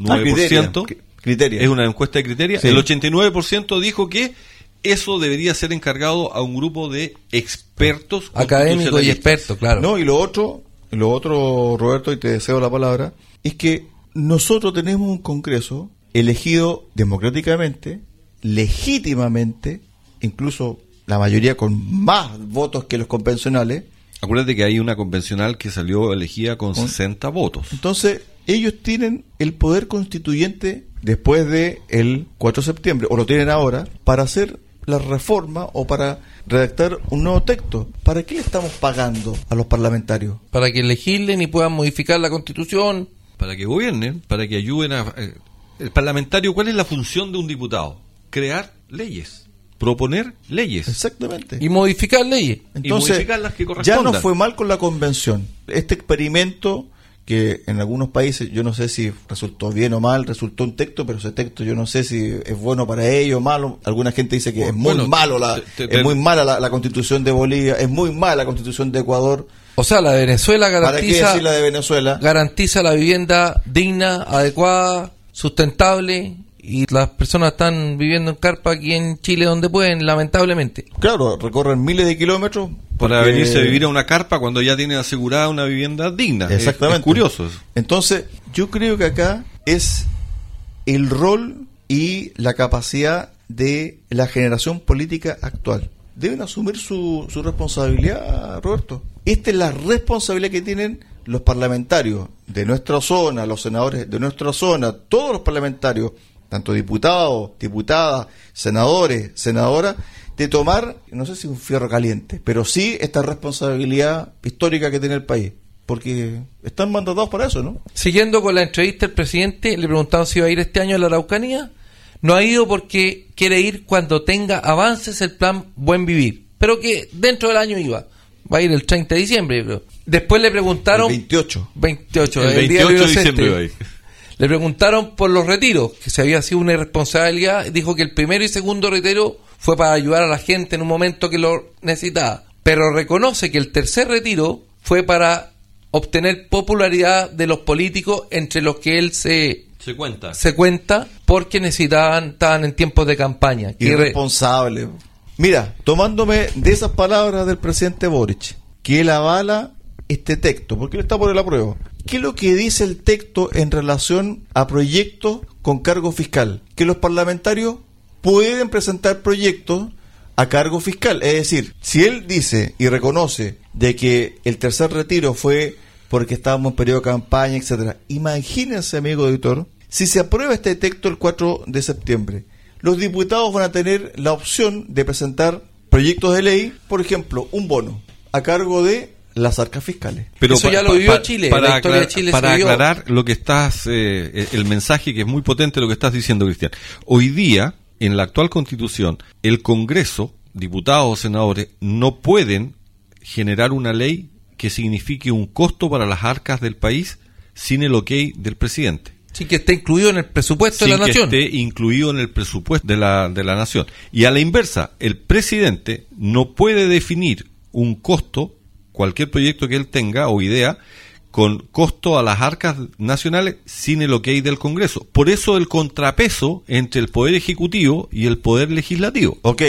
Ah, criteria, cri- criteria.
es una encuesta de criteria,
Sí.
el 89% dijo que eso debería ser encargado a un grupo de expertos
Académico y
constitucionalistas.
experto, claro.
No, y lo otro, lo otro, Roberto, y te deseo la palabra, es que nosotros tenemos un Congreso elegido democráticamente, legítimamente, incluso la mayoría con más votos que los convencionales.
Acuérdate que hay una convencional que salió elegida con 60 votos.
Entonces, ellos tienen el poder constituyente después de el 4 de septiembre, o lo tienen ahora, para hacer la reforma o para redactar un nuevo texto. ¿Para qué le estamos pagando a los parlamentarios?
Para que legislen y puedan modificar la constitución.
Para que gobiernen, para que ayuden a... eh, el parlamentario, ¿cuál es la función de un diputado? Crear leyes, proponer leyes.
Exactamente.
Y modificar leyes.
Entonces,
modificar las que
ya no fue mal con la convención. Este experimento que en algunos países, yo no sé si resultó bien o mal, resultó un texto, pero ese texto yo no sé si es bueno para ellos o malo. Alguna gente dice que es muy
Bueno,
malo la,
te- te-
es muy mala la, la constitución de Bolivia, es muy mala la constitución de Ecuador.
O sea, la de Venezuela
¿Para qué
garantiza,
decir la de Venezuela?
garantiza la vivienda digna, adecuada, sustentable y las personas están viviendo en carpa aquí en Chile donde pueden, lamentablemente.
Claro, recorren miles de kilómetros.
Para venirse a vivir a una carpa cuando ya tienen asegurada una vivienda digna. Es-
Exactamente.
Es, curioso eso.
Entonces, yo creo que acá es el rol y la capacidad de la generación política actual. Deben asumir su, su responsabilidad, Roberto. Esta es la responsabilidad que tienen los parlamentarios de nuestra zona, los senadores de nuestra zona, todos los parlamentarios, tanto diputados, diputadas, senadores, senadoras, de tomar, no sé si un fierro caliente, pero sí esta responsabilidad histórica que tiene el país. Porque están mandatados para eso, ¿no?
Siguiendo con la entrevista, el presidente le preguntaron si iba a ir este año a la Araucanía. No ha ido porque quiere ir cuando tenga avances el plan Buen Vivir. Pero que dentro del año iba. Va a ir el 30 de diciembre, creo. Después le preguntaron...
El 28.
28,
El
el día
28
del
de diciembre va a ir.
Le preguntaron por los retiros, que si había sido una irresponsabilidad. Dijo que el primero y segundo retiro fue para ayudar a la gente en un momento que lo necesitaba. Pero reconoce que el tercer retiro fue para obtener popularidad de los políticos entre los que él se,
Se cuenta.
se cuenta porque necesitaban, estaban en tiempos de campaña.
Irresponsable. Mira, tomándome de esas palabras del presidente Boric, que él avala este texto, porque él está por el apruebo. ¿Qué es lo que dice el texto en relación a proyectos con cargo fiscal? Que los parlamentarios pueden presentar proyectos a cargo fiscal. Es decir, si él dice y reconoce de que el tercer retiro fue porque estábamos en periodo de campaña, etcétera. Imagínense, amigo editor, si se aprueba este texto el 4 de septiembre, los diputados van a tener la opción de presentar proyectos de ley, por ejemplo, un bono a cargo de las arcas fiscales.
Eso ya lo vivió Chile,
Para,
la historia de
aclarar-
Chile se
para
vivió.
aclarar lo que estás, eh, el mensaje que es muy potente lo que estás diciendo, Cristian. Hoy día, en la actual constitución, el Congreso, diputados o senadores, no pueden generar una ley que signifique un costo para las arcas del país sin el ok del presidente.
sí que esté incluido en el presupuesto
sin
de la
que
nación.
esté incluido en el presupuesto de la, de la nación. Y a la inversa, el presidente no puede definir un costo, cualquier proyecto que él tenga o idea, con costo a las arcas nacionales sin el ok del Congreso. Por eso el contrapeso entre el Poder Ejecutivo y el Poder Legislativo.
Ok,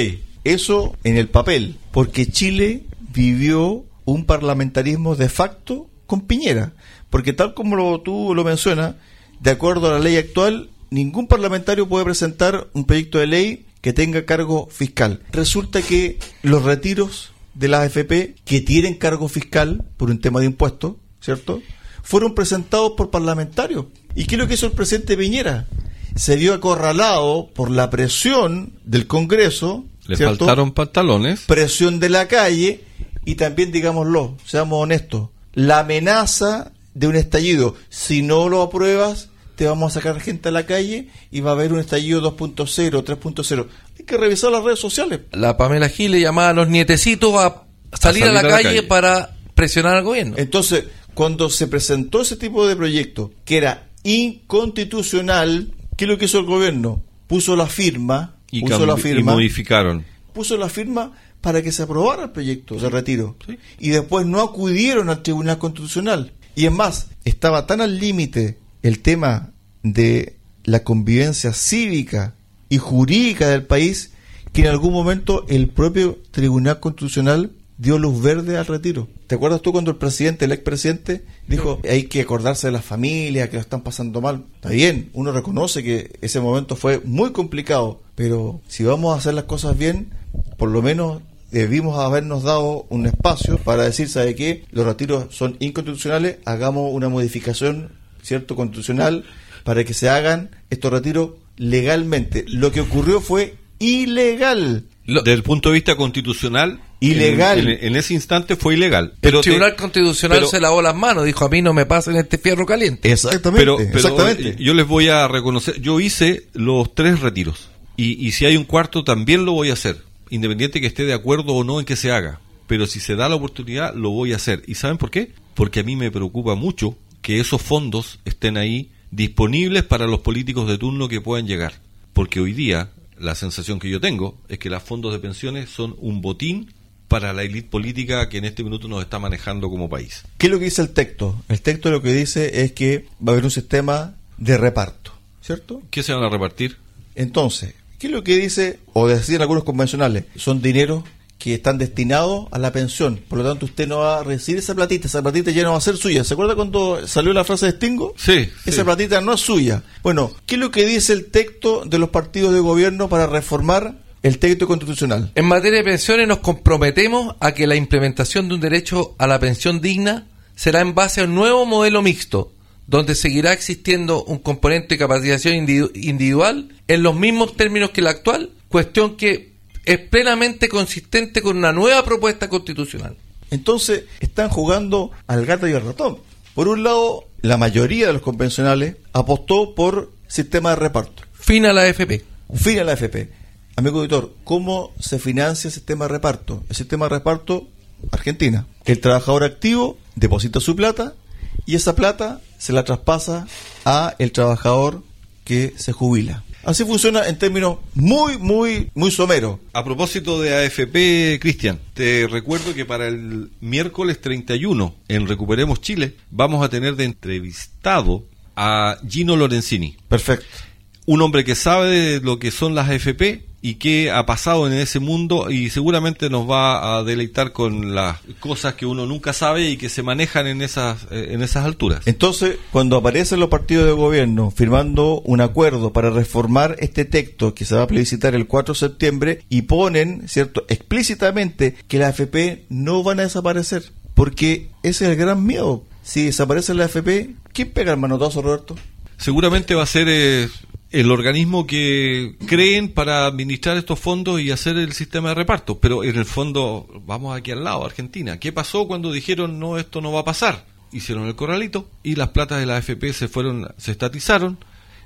eso en el papel, porque Chile vivió un parlamentarismo de facto con Piñera, porque tal como lo, tú lo mencionas, de acuerdo a la ley actual, ningún parlamentario puede presentar un proyecto de ley que tenga cargo fiscal. Resulta que los retiros de la AFP que tienen cargo fiscal por un tema de impuestos, ¿cierto? Fueron presentados por parlamentarios. ¿Y qué es lo que hizo el presidente Piñera? Se vio acorralado por la presión del Congreso,
Le
¿cierto?
faltaron pantalones.
presión de la calle y también, digámoslo, seamos honestos, la amenaza de un estallido. Si no lo apruebas, te vamos a sacar gente a la calle y va a haber un estallido 2.0, 3.0. Hay que revisar las redes sociales.
La Pamela Giles llamaba a los nietecitos a salir a, la, calle para presionar al gobierno.
Entonces, cuando se presentó ese tipo de proyecto, que era inconstitucional, ¿qué es lo que hizo el gobierno? Puso la firma,
Y,
puso
y modificaron.
puso la firma para que se aprobara el proyecto de retiro.
Sí.
Y después no acudieron al Tribunal Constitucional. Y es más, estaba tan al límite el tema de la convivencia cívica y jurídica del país que en algún momento el propio Tribunal Constitucional dio luz verde al retiro. ¿Te acuerdas tú cuando el presidente, el expresidente, dijo hay que acordarse de las familias que lo están pasando mal? Está bien, uno reconoce que ese momento fue muy complicado, pero si vamos a hacer las cosas bien, por lo menos debimos habernos dado un espacio para decir, ¿sabe qué? Los retiros son inconstitucionales, hagamos una modificación, ¿cierto?, constitucional para que se hagan estos retiros legalmente. Lo que ocurrió fue ilegal.
Lo-
Desde el punto de vista constitucional,
Ilegal.
En, en- en ese instante fue ilegal.
el
Pero te-
Tribunal Constitucional
pero-
se lavó las manos, dijo a mí no me pasen este fierro caliente.
Exactamente.
pero, pero,
exactamente.
eh, yo les voy a reconocer, yo hice los tres retiros y, y si hay un cuarto también lo voy a hacer, independiente que esté de acuerdo o no en que se haga, pero si se da la oportunidad lo voy a hacer. ¿Y saben por qué? Porque a mí me preocupa mucho que esos fondos estén ahí disponibles para los políticos de turno que puedan llegar, porque hoy día la sensación que yo tengo es que los fondos de pensiones son un botín para la élite política que en este minuto nos está manejando como país.
¿Qué es lo que dice el texto? El texto lo que dice es que va a haber un sistema de reparto, ¿cierto?
¿Qué se van a repartir?
Entonces, ¿qué es lo que dice, o decían algunos convencionales? Son dineros que están destinados a la pensión. Por lo tanto, usted no va a recibir esa platita, esa platita ya no va a ser suya. ¿Se acuerda cuando salió la frase de Stingo?
Sí,
Esa
sí.
platita no es suya. Bueno, ¿qué es lo que dice el texto de los partidos de gobierno para reformar el texto constitucional?
En materia de pensiones nos comprometemos a que la implementación de un derecho a la pensión digna será en base a un nuevo modelo mixto, donde seguirá existiendo un componente de capacitación individu- individual en los mismos términos que el actual, cuestión que es plenamente consistente con una nueva propuesta constitucional.
Entonces, están jugando al gato y al ratón. Por un lado, la mayoría de los convencionales apostó por sistema de reparto.
Fin a la AFP.
Fin a la AFP. Amigo auditor, ¿cómo se financia el sistema de reparto? El sistema de reparto, Argentina. El trabajador activo deposita su plata y esa plata se la traspasa a el trabajador que se jubila. Así funciona en términos muy, muy, muy someros.
A propósito de AFP, Cristian, te recuerdo que para el miércoles 31 en Recuperemos Chile vamos a tener de entrevistado a Gino Lorenzini,
Perfecto.
un hombre que sabe de lo que son las AFP y que ha pasado en ese mundo y seguramente nos va a deleitar con las cosas que uno nunca sabe y que se manejan en esas eh, en esas alturas.
Entonces, cuando aparecen los partidos de gobierno firmando un acuerdo para reformar este texto que se va a plebiscitar el 4 de septiembre y ponen, ¿cierto?, explícitamente que las AFP no van a desaparecer, porque ese es el gran miedo. Si desaparece la AFP, ¿quién pega el manotazo, Roberto?
Seguramente va a ser eh, el organismo que creen para administrar estos fondos y hacer el sistema de reparto. Pero en el fondo, vamos aquí al lado, Argentina. ¿Qué pasó cuando dijeron no, esto no va a pasar? Hicieron el corralito y las platas de la AFP se fueron, se estatizaron,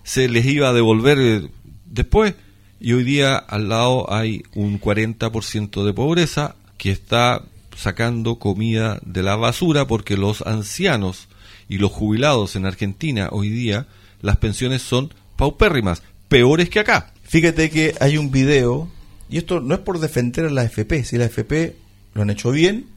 se les iba a devolver eh, después y hoy día al lado hay un 40% de pobreza que está sacando comida de la basura porque los ancianos y los jubilados en Argentina hoy día las pensiones son paupérrimas, peores que acá.
Fíjate que hay un video, y esto no es por defender a la AFP, si la AFP lo han hecho bien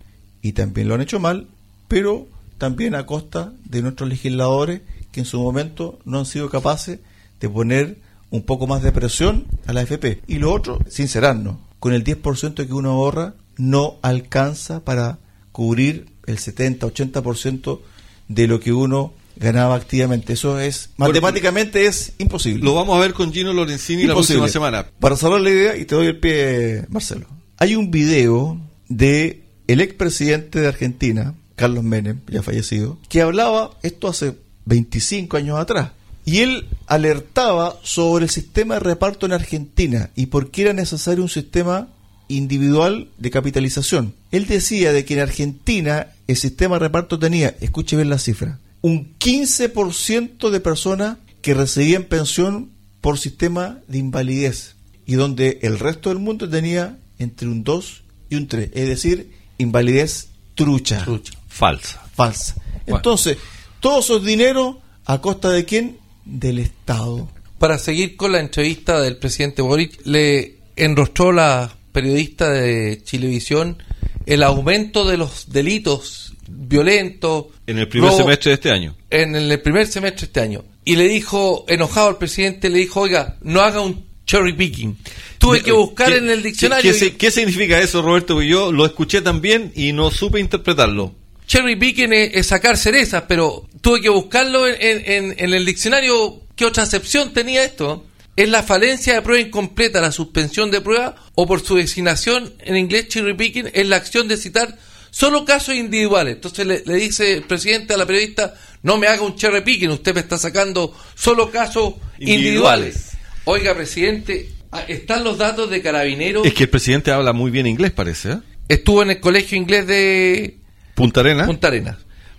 y también lo han hecho mal, pero también a costa de nuestros legisladores que en su momento no han sido capaces de poner un poco más de presión a la AFP. Y lo otro, sincerarnos, con el 10% que uno ahorra no alcanza para cubrir el 70-80% de lo que uno ganaba activamente. Eso es, matemáticamente es imposible.
Lo vamos a ver con Gino Lorenzini la próxima semana.
Para salvar la idea, y te doy el pie, Marcelo. Hay un video de el expresidente de Argentina, Carlos Menem, ya fallecido, que hablaba esto hace 25 años atrás. Y él alertaba sobre el sistema de reparto en Argentina y por qué era necesario un sistema individual de capitalización. Él decía de que en Argentina el sistema de reparto tenía, escuche bien la cifra, un 15% de personas que recibían pensión por sistema de invalidez y donde el resto del mundo tenía entre un 2 y un 3, es decir, invalidez trucha,
Trucha.
Falsa.
falsa.
Bueno.
Entonces, todos esos dineros a costa de quién? Del Estado.
Para seguir con la entrevista del presidente Boric, le enrostró la periodista de Chilevisión el aumento de los delitos violentos.
En el primer
robo-
semestre de este año.
En el primer semestre de este año. Y le dijo, enojado al presidente, le dijo, oiga, no haga un cherry picking. Tuve que buscar
¿Qué-
en el diccionario.
¿Qué, significa eso, Roberto? Porque yo lo escuché también y no supe interpretarlo.
Cherry picking es, es sacar cerezas, pero tuve que buscarlo en- en el diccionario. ¿Qué otra acepción tenía esto? Es la falencia de prueba incompleta, la suspensión de prueba, o por su designación en inglés, cherry picking, es la acción de citar solo casos individuales. Entonces le, le dice el presidente a la periodista, no me haga un cherry picking, usted me está sacando solo casos individuales.
Individuales.
Oiga, presidente, ah, están los datos de carabineros.
Es que el presidente habla muy bien inglés, parece. ¿eh?
Estuvo en el colegio inglés de,
Punta Arena.
Punta Arenas.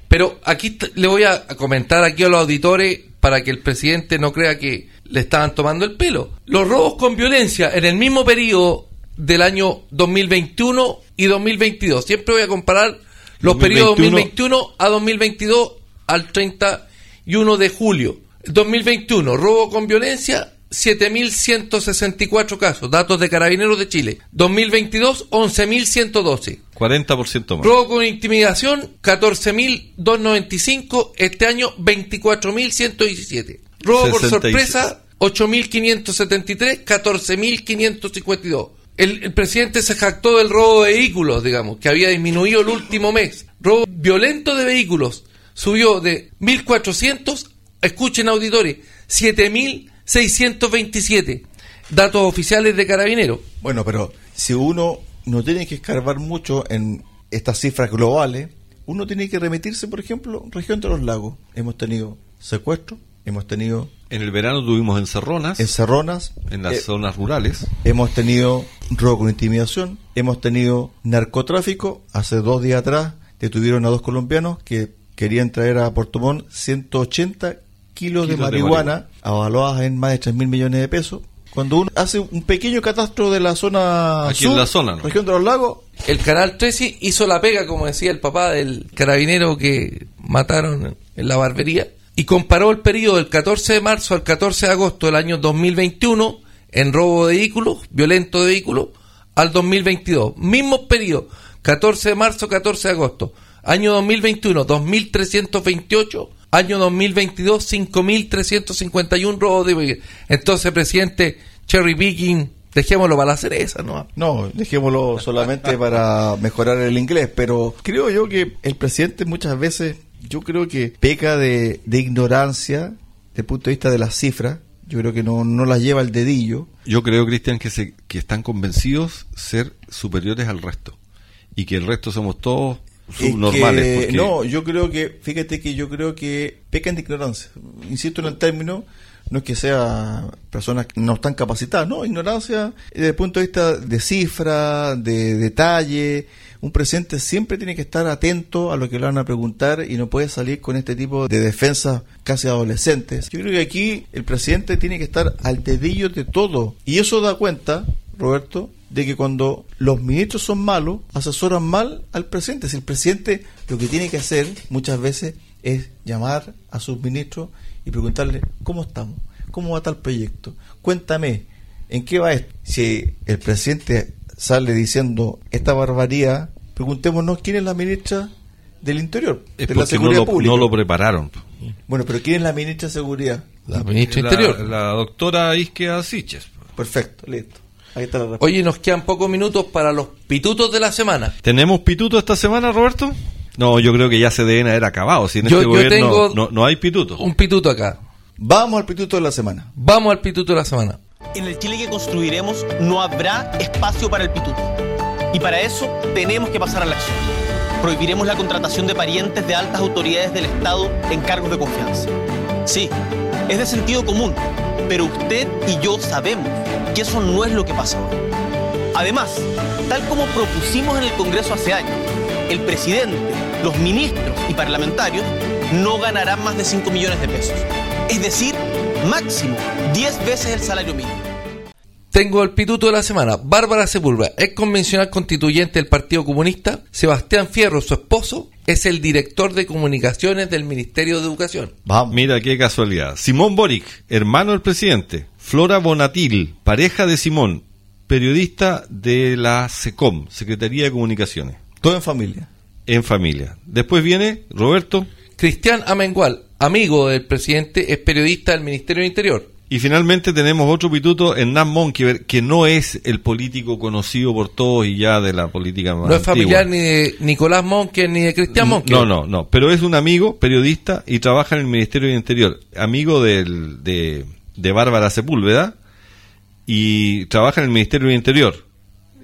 Pero aquí le voy a comentar aquí a los auditores para que el presidente no crea que le estaban tomando el pelo. Los robos con violencia en el mismo periodo del año 2021 y 2022. Siempre voy a comparar los
2021.
periodos 2021 a 2022 al 31 de julio. 2021, robo con violencia, 7.164 casos, datos de Carabineros de Chile. 2022, 11.112.
40% más.
Robo con intimidación, 14.295. Este año, 24.117. Robo por
66.
sorpresa, 8.573. 14.552. El, el presidente se jactó del robo de vehículos, digamos, que había disminuido el último mes. Robo violento de vehículos subió de 1.400, escuchen auditores, 7.627. Datos oficiales de Carabineros.
Bueno, pero si uno no tiene que escarbar mucho en estas cifras globales, uno tiene que remitirse, por ejemplo, región de los lagos. Hemos tenido secuestros, hemos tenido
En el verano tuvimos encerronas
encerronas,
en las
eh,
zonas rurales.
hemos tenido robo con intimidación, hemos tenido narcotráfico. Hace dos días atrás detuvieron a dos colombianos que querían traer a Puerto Montt 180 kilos de
Kilos de
marihuana, avaluadas en más de 3 mil millones de pesos. Cuando uno hace un pequeño catastro de la zona
Aquí en
sur,
la zona, ¿no?
región de los lagos,
El Canal 13 hizo la pega, como decía el papá del carabinero que mataron en la barbería, y comparó el periodo del 14 de marzo al 14 de agosto del año 2021 en robo de vehículos, violento de vehículos, al 2022. Mismo periodo, 14 de marzo, 14 de agosto. Año 2021, 2.328. Año 2022, 5.351 robos de vehículos. Entonces, presidente, cherry picking, dejémoslo para la cereza, ¿no?
No, dejémoslo solamente para mejorar el inglés, pero creo yo que el presidente muchas veces, yo creo que peca de, de ignorancia desde el punto de vista de las cifras, yo creo que no, no las lleva al dedillo.
Yo creo, Cristian, que, se, que están convencidos ser superiores al resto. Y que el resto somos todos
Es
subnormales.
que-
porque
no, yo creo que, fíjate que yo creo que pecan de ignorancia. Insisto en el término, no es que sea personas que no están capacitadas, no, ignorancia desde el punto de vista de cifra, de detalle. Un presidente siempre tiene que estar atento a lo que le van a preguntar y no puede salir con este tipo de defensas casi adolescentes. Yo creo que aquí el presidente tiene que estar al dedillo de todo. Y eso da cuenta, Roberto, de que cuando los ministros son malos, asesoran mal al presidente. Si el presidente lo que tiene que hacer muchas veces es llamar a sus ministros y preguntarle, ¿cómo estamos? ¿Cómo va tal proyecto? Cuéntame, ¿en qué va esto? Si el presidente sale diciendo esta barbaridad, preguntémonos quién es la ministra del Interior,
Es
de la
no
Seguridad
lo,
Pública.
no lo prepararon.
Bueno, pero ¿quién es la ministra de Seguridad?
La ministra
La,
Interior.
la doctora Isquia Siches.
Perfecto, listo. Ahí está la respuesta.
Oye, nos quedan pocos minutos para los pitutos de la semana.
¿Tenemos pituto esta semana, Roberto? No, yo creo que ya se deben haber acabado. Si en
Yo-
este
yo
gobierno
tengo
no, no hay pituto.
Un pituto acá.
Vamos al pituto de la semana.
Vamos al pituto de la semana.
En el Chile que construiremos no habrá espacio para el pituto. Y para eso tenemos que pasar a la acción. Prohibiremos la contratación de parientes de altas autoridades del Estado en cargos de confianza. Sí, es de sentido común, pero usted y yo sabemos que eso no es lo que pasa hoy. Además, tal como propusimos en el Congreso hace años, el presidente, los ministros y parlamentarios no ganarán más de 5 millones de pesos. Es decir, máximo 10 veces el salario mínimo.
Tengo el pituto de la semana. Bárbara Sepúlveda, ex convencional constituyente del Partido Comunista. Sebastián Fierro, su esposo, es el director de comunicaciones del Ministerio de Educación.
Vamos.
Mira qué casualidad. Simón Boric, hermano del presidente. Flora Bonatil, pareja de Simón, periodista de la SECOM, Secretaría de Comunicaciones,
Todo en familia.
en familia. Después viene Roberto
Cristian Amengual, amigo del presidente, es periodista del Ministerio del Interior.
Y finalmente tenemos otro pituto, Hernán Monkever, que no es el político conocido por todos y ya de la política más
No es
antigua.
familiar ni de Nicolás Monque ni de Cristian Monque.
No, no, no. Pero es un amigo, periodista, y trabaja en el Ministerio del Interior. Amigo del, de, de Bárbara Sepúlveda, y trabaja en el Ministerio del Interior.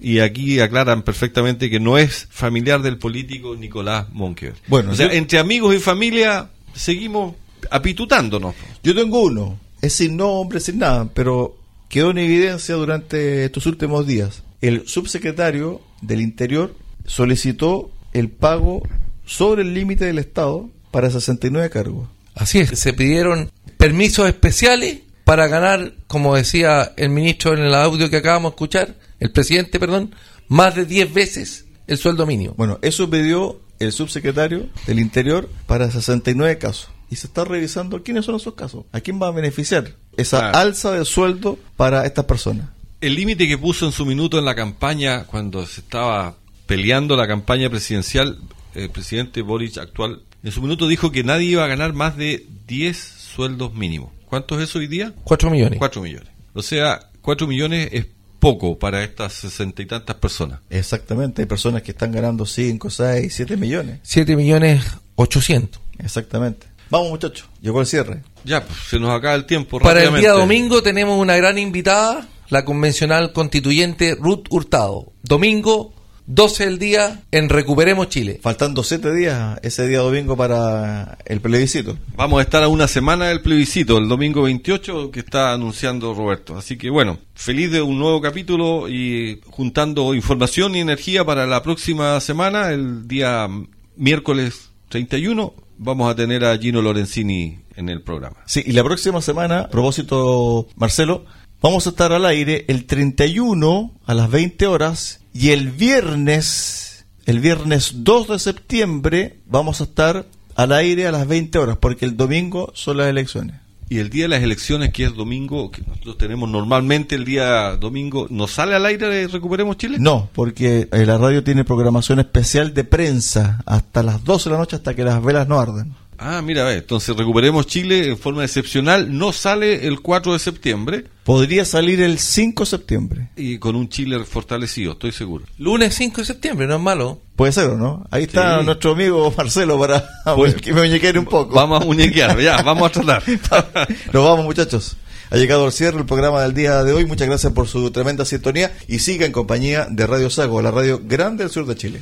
Y aquí aclaran perfectamente que no es familiar del político Nicolás Monkever.
Bueno,
o sea,
yo-
entre amigos y familia seguimos apitutándonos.
Yo tengo uno. Es sin nombre, sin nada, pero quedó en evidencia durante estos últimos días. El subsecretario del Interior solicitó el pago sobre el límite del Estado para 69 cargos.
Así es, se pidieron permisos especiales para ganar, como decía el ministro en el audio que acabamos de escuchar, el presidente, perdón, más de 10 veces el sueldo mínimo.
Bueno, eso pidió el subsecretario del Interior para 69 casos. Y se está revisando quiénes son esos casos. ¿A quién va a beneficiar esa
Claro.
alza de sueldo para estas personas?
El límite que puso en su minuto en la campaña, cuando se estaba peleando la campaña presidencial, el presidente Boric actual, en su minuto dijo que nadie iba a ganar más de 10 sueldos mínimos. ¿Cuánto es eso hoy día?
4 millones.
4 millones. O sea, 4 millones es poco para estas sesenta y tantas personas.
Exactamente, hay personas que están ganando 5, 6, 7 millones.
7 millones 800.
Exactamente. Vamos muchachos, llegó el cierre.
Ya, pues, se nos acaba el tiempo.
Para el día domingo tenemos una gran invitada, la convencional constituyente Ruth Hurtado. Domingo, 12 del día, en Recuperemos Chile.
Faltando 7 días ese día domingo para el plebiscito.
Vamos a estar a una semana del plebiscito, el domingo 28 que está anunciando Roberto. Así que bueno, feliz de un nuevo capítulo y juntando información y energía para la próxima semana, el día miércoles 31, vamos a tener a Gino Lorenzini en el programa.
Sí, y la próxima semana, a propósito, Marcelo, vamos a estar al aire el 31 a las 20 horas y el viernes, el viernes 2 de septiembre, vamos a estar al aire a las 20 horas, porque el domingo son las elecciones.
Y el día de las elecciones, que es domingo, que nosotros tenemos normalmente el día domingo, ¿nos sale al aire de Recuperemos Chile?
No, porque eh, la radio tiene programación especial de prensa hasta las 12 de la noche hasta que las velas no arden.
Ah, mira, ve, entonces Recuperemos Chile en forma excepcional no sale el 4 de septiembre
Podría salir el 5 de septiembre.
y con un Chile fortalecido, estoy seguro.
Lunes 5 de septiembre, no es malo.
Puede ser, ¿o no? Ahí está
Sí.
nuestro amigo Marcelo para
Pues-
que me muñequear un poco.
Vamos a muñequear, ya, vamos a tratar.
Nos vamos, muchachos. Ha llegado al cierre el programa del día de hoy. Muchas gracias por su tremenda sintonía y siga en compañía de Radio Sago, la radio grande del sur de Chile.